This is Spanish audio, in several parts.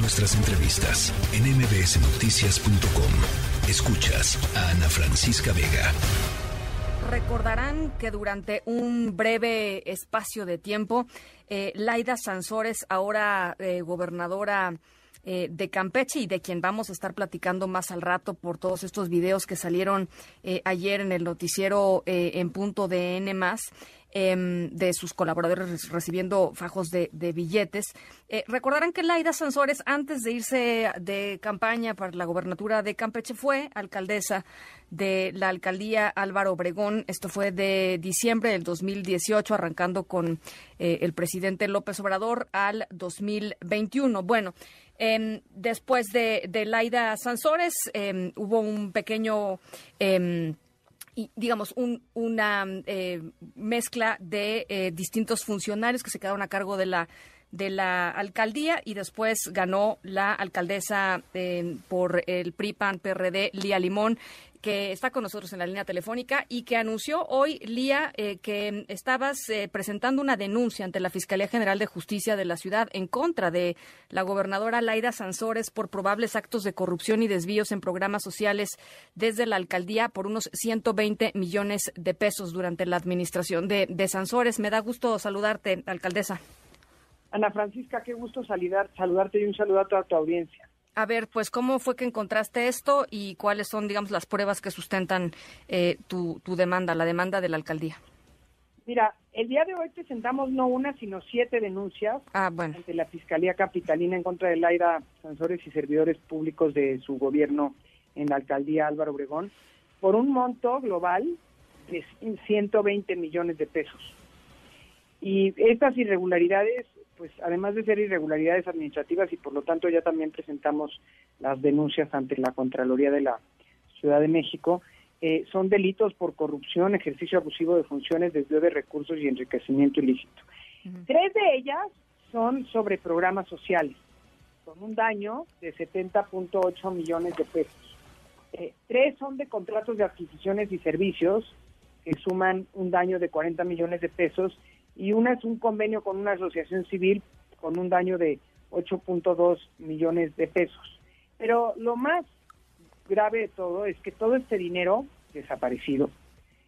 Nuestras entrevistas en mbsnoticias.com. Escuchas a Ana Francisca Vega. Recordarán que durante un breve espacio de tiempo, eh, Laida Sansores, ahora eh, gobernadora eh, de Campeche y de quien vamos a estar platicando más al rato por todos estos videos que salieron eh, ayer en el noticiero en punto de N em, de sus colaboradores recibiendo fajos de, billetes. recordarán que Laida Sansores, antes de irse de campaña para la gobernatura de Campeche, fue alcaldesa de la alcaldía Álvaro Obregón. Esto fue de diciembre del 2018, arrancando con el presidente López Obrador al 2021. Bueno, Em, después de, de, Laida Sansores em, hubo un pequeño digamos, una eh, mezcla de eh, distintos funcionarios que se quedaron a cargo de la de la alcaldía y después ganó la alcaldesa por el PRI PAN PRD Lía Limón que está con nosotros en la línea telefónica y que anunció hoy, Lía, eh, que estabas eh, presentando una denuncia ante la Fiscalía General de Justicia de la ciudad en contra de la gobernadora Laida Sansores por probables actos de corrupción y desvíos en programas sociales desde la alcaldía por unos 120 millones de pesos durante la administración de, de Sansores. Me da gusto saludarte, alcaldesa. Ana Francisca, qué gusto saludarte y un saludo a toda tu audiencia. A ver, pues, ¿cómo fue que encontraste esto y cuáles son, digamos, las pruebas que sustentan eh, tu, demanda, la demanda de la alcaldía? Mira, el día de hoy presentamos no una, sino siete denuncias ah, ante la Fiscalía Capitalina en contra de Laida Sansores y servidores públicos de su gobierno en la alcaldía Álvaro Obregón por un monto global de 120 millones de pesos. Y estas irregularidades pues además de ser irregularidades administrativas y por lo tanto ya también presentamos las denuncias ante la Contraloría de la Ciudad de México, eh, son delitos por corrupción, ejercicio abusivo de funciones, desvío de recursos y enriquecimiento ilícito. Tres de ellas son sobre programas sociales, con un daño de 70.8 millones de pesos. Eh, tres son de contratos de adquisiciones y servicios, que suman un daño de 40 millones de pesos y una es un convenio con una asociación civil con un daño de 8.2 millones de pesos. Pero lo más grave de todo es que todo este dinero desaparecido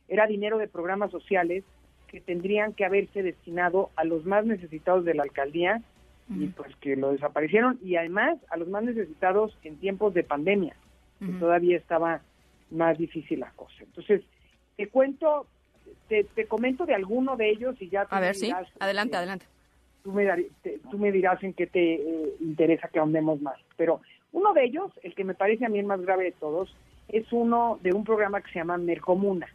era dinero de programas sociales que tendrían que haberse destinado a los más necesitados de la alcaldía y pues que lo desaparecieron y además a los más necesitados en tiempos de pandemia, que todavía estaba más difícil la cosa. Entonces, te cuento te, comento de alguno de ellos y ya tú A ver, sí. Adelante, adelante. Tú me, tú me dirás en qué te eh, interesa que ahondemos más. Pero uno de ellos, el que me parece a mí el más grave de todos, es uno de un programa que se llama Mercomuna.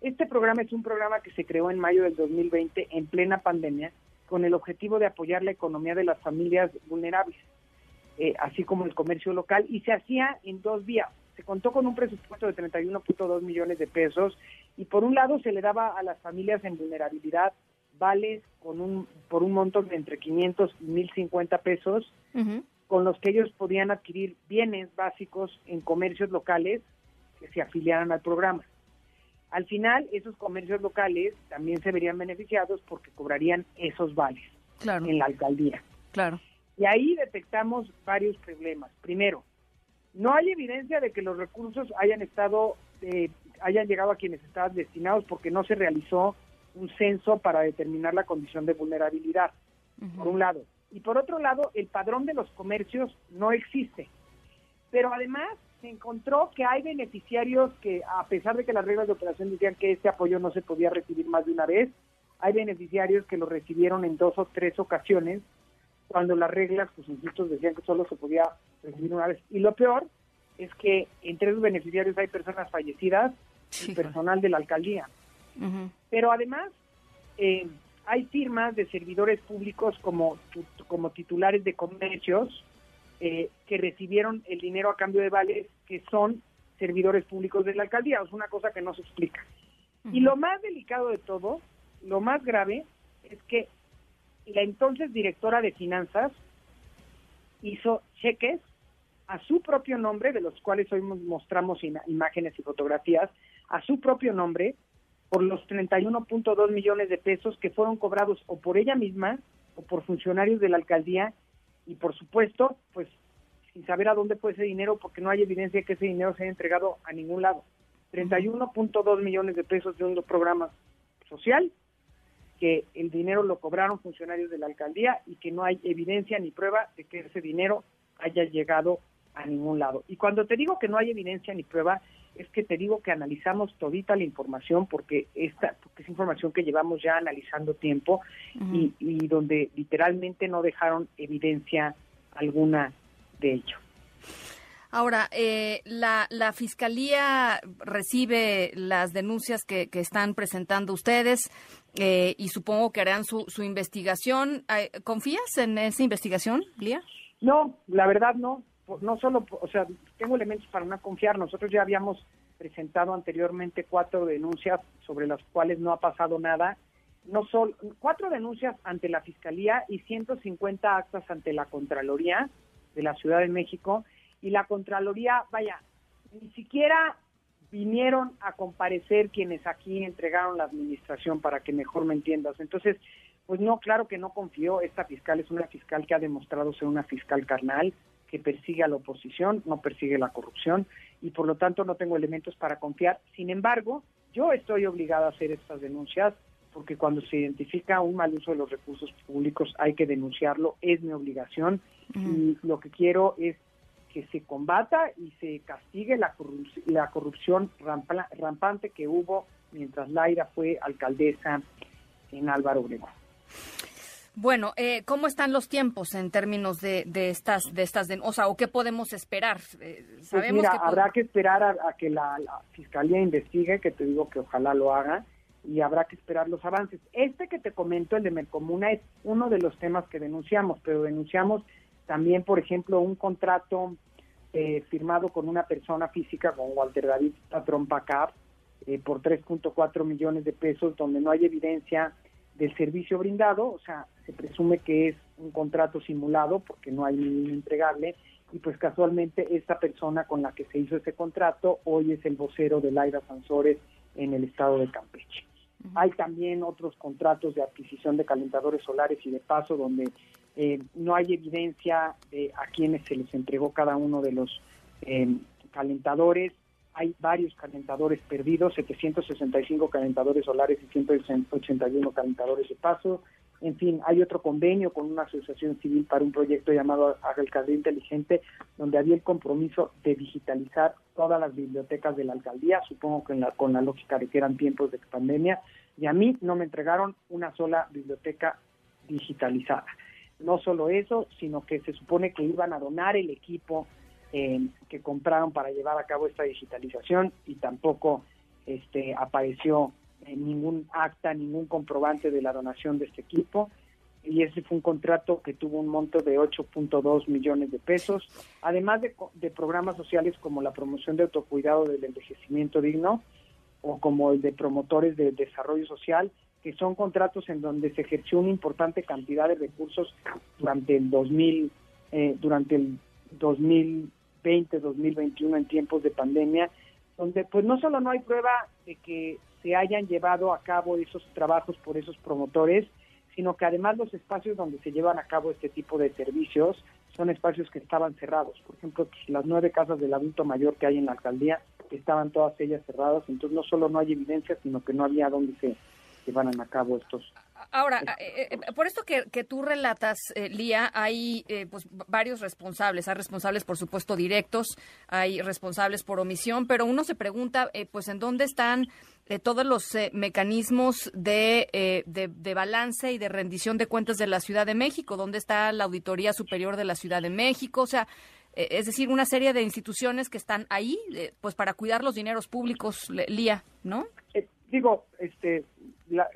Este programa es un programa que se creó en mayo del 2020 en plena pandemia con el objetivo de apoyar la economía de las familias vulnerables, eh, así como el comercio local, y se hacía en dos vías. Se contó con un presupuesto de 31.2 millones de pesos y por un lado se le daba a las familias en vulnerabilidad vales con un, por un monto de entre 500 y 1050 pesos, con los que ellos podían adquirir bienes básicos en comercios locales que se afiliaran al programa. Al final, esos comercios locales también se verían beneficiados porque cobrarían esos vales en la alcaldía. Claro. Y ahí detectamos varios problemas. Primero, no hay evidencia de que los recursos hayan estado eh, hayan llegado a quienes estaban destinados porque no se realizó un censo para determinar la condición de vulnerabilidad, por un lado. Y por otro lado, el padrón de los comercios no existe. Pero además se encontró que hay beneficiarios que, a pesar de que las reglas de operación decían que este apoyo no se podía recibir más de una vez, hay beneficiarios que lo recibieron en dos o tres ocasiones, cuando las reglas, pues insisto, decían que solo se podía recibir una vez. Y lo peor es que entre los beneficiarios hay personas fallecidas y personal de la alcaldía. Pero además eh, hay firmas de servidores públicos como, como titulares de comercios eh, que recibieron el dinero a cambio de vales que son servidores públicos de la alcaldía. Es una cosa que no se explica. Y lo más delicado de todo, lo más grave, es que la entonces directora de finanzas hizo cheques a su propio nombre, de los cuales hoy mostramos imágenes y fotografías, a su propio nombre, por los 31.2 millones de pesos que fueron cobrados o por ella misma o por funcionarios de la alcaldía y por supuesto, pues sin saber a dónde fue ese dinero porque no hay evidencia de que ese dinero se haya entregado a ningún lado. 31.2 millones de pesos de un programa social, que el dinero lo cobraron funcionarios de la alcaldía y que no hay evidencia ni prueba de que ese dinero haya llegado a ningún lado. Y cuando te digo que no hay evidencia ni prueba, es que te digo que analizamos todita la información porque esta porque es información que llevamos ya analizando tiempo y, y donde literalmente no dejaron evidencia alguna de ello. Ahora, eh, la, la, Fiscalía recibe las denuncias que, que están presentando ustedes eh, y supongo que harán su, su investigación. ¿Confías en esa investigación, Lía? No, la verdad no. No solo, o sea, tengo elementos para no confiar. Nosotros ya habíamos presentado anteriormente cuatro denuncias sobre las cuales no ha pasado nada. No solo cuatro denuncias ante la Fiscalía y 150 actas ante la Contraloría de la Ciudad de México y la Contraloría, vaya, ni siquiera vinieron a comparecer quienes aquí entregaron la administración para que mejor me entiendas. Entonces, pues no, claro que no confío. Esta fiscal es una fiscal que ha demostrado ser una fiscal carnal, que persigue a la oposición, no persigue la corrupción y por lo tanto no tengo elementos para confiar. Sin embargo, yo estoy obligada a hacer estas denuncias porque cuando se identifica un mal uso de los recursos públicos hay que denunciarlo, es mi obligación y lo que quiero es que se combata y se castigue la, la corrupción rampante que hubo mientras Laira fue alcaldesa en Álvaro Obregón. Bueno, eh, ¿cómo están los tiempos en términos de, de estas, de estas, o sea, o qué podemos esperar? Eh, pues sabemos mira, habrá que esperar a, que la, fiscalía investigue, que te digo que ojalá lo haga, y habrá que esperar los avances. Este que te comento, el de Mercomuna, es uno de los temas que denunciamos, pero denunciamos también, por ejemplo, un contrato eh, firmado con una persona física, con Walter David Patrón Pacap, eh, por 3.4 millones de pesos, donde no hay evidencia del servicio brindado, o sea, se presume que es un contrato simulado porque no hay ningún entregable, y pues casualmente esta persona con la que se hizo ese contrato hoy es el vocero de Laira Sansores en el estado de Campeche. Hay también otros contratos de adquisición de calentadores solares y de paso donde eh, no hay evidencia de a quienes se les entregó cada uno de los eh, calentadores. Hay varios calentadores perdidos, 765 calentadores solares y 181 calentadores de paso. En fin, hay otro convenio con una asociación civil para un proyecto llamado Alcaldía Inteligente, donde había el compromiso de digitalizar todas las bibliotecas de la alcaldía, supongo que con la lógica de que eran tiempos de pandemia, y a mí no me entregaron una sola biblioteca digitalizada. No solo eso, sino que se supone que iban a donar el equipo eh, que compraron para llevar a cabo esta digitalización y tampoco este, apareció ningún acta, ningún comprobante de la donación de este equipo. Y ese fue un contrato que tuvo un monto de 8.2 millones de pesos, además de, programas sociales como la promoción de autocuidado del envejecimiento digno o como el de promotores de desarrollo social, que son contratos en donde se ejerció una importante cantidad de recursos durante el 2000, eh, durante el 2020, 2021 en tiempos de pandemia, donde pues no solo no hay prueba de que se hayan llevado a cabo esos trabajos por esos promotores, sino que además los espacios donde se llevan a cabo este tipo de servicios son espacios que estaban cerrados. Por ejemplo, las nueve casas del adulto mayor que hay en la alcaldía estaban todas ellas cerradas, entonces no solo no hay evidencia, sino que no había dónde se llevaran a cabo estos Ahora, eh, eh, por esto que, que tú relatas, eh, Lía, hay pues varios responsables. Hay responsables, por supuesto, directos, hay responsables por omisión, pero uno se pregunta, pues, ¿en dónde están todos los mecanismos de, de, de, balance y de rendición de cuentas de la Ciudad de México? ¿Dónde está la Auditoría Superior de la Ciudad de México? O sea, es decir, una serie de instituciones que están ahí, pues, para cuidar los dineros públicos, Lía, ¿no? digo, este,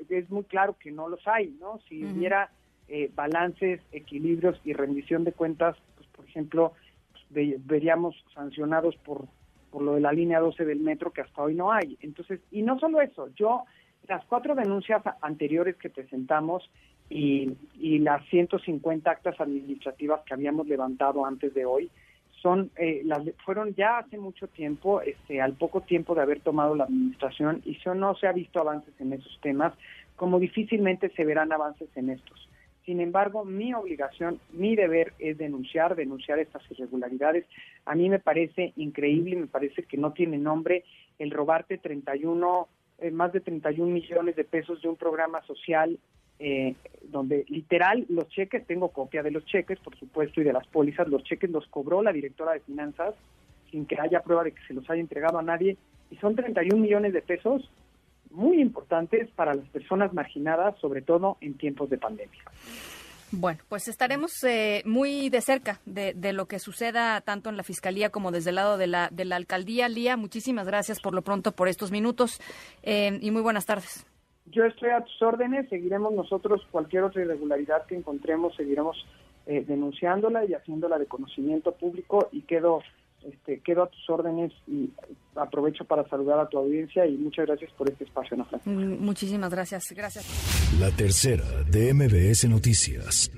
es muy claro que no los hay, ¿no? Si hubiera eh, balances, equilibrios y rendición de cuentas, pues por ejemplo, pues, veríamos sancionados por, por lo de la línea 12 del metro que hasta hoy no hay. Entonces, y no solo eso, yo, las cuatro denuncias anteriores que presentamos y, y las 150 actas administrativas que habíamos levantado antes de hoy, son eh, las fueron ya hace mucho tiempo, este, al poco tiempo de haber tomado la administración y eso no se ha visto avances en esos temas, como difícilmente se verán avances en estos. Sin embargo, mi obligación, mi deber es denunciar, denunciar estas irregularidades. A mí me parece increíble, me parece que no tiene nombre el robarte 31, eh, más de 31 millones de pesos de un programa social eh, donde literal los cheques, tengo copia de los cheques, por supuesto, y de las pólizas, los cheques los cobró la directora de finanzas sin que haya prueba de que se los haya entregado a nadie, y son 31 millones de pesos muy importantes para las personas marginadas, sobre todo en tiempos de pandemia. Bueno, pues estaremos eh, muy de cerca de, lo que suceda tanto en la Fiscalía como desde el lado de la, de la Alcaldía. Lía, muchísimas gracias por lo pronto por estos minutos eh, y muy buenas tardes. Yo estoy a tus órdenes, seguiremos nosotros cualquier otra irregularidad que encontremos, seguiremos eh, denunciándola y haciéndola de conocimiento público y quedo, este, quedo a tus órdenes y aprovecho para saludar a tu audiencia y muchas gracias por este espacio, mm, Muchísimas gracias, gracias. La tercera de MBS Noticias.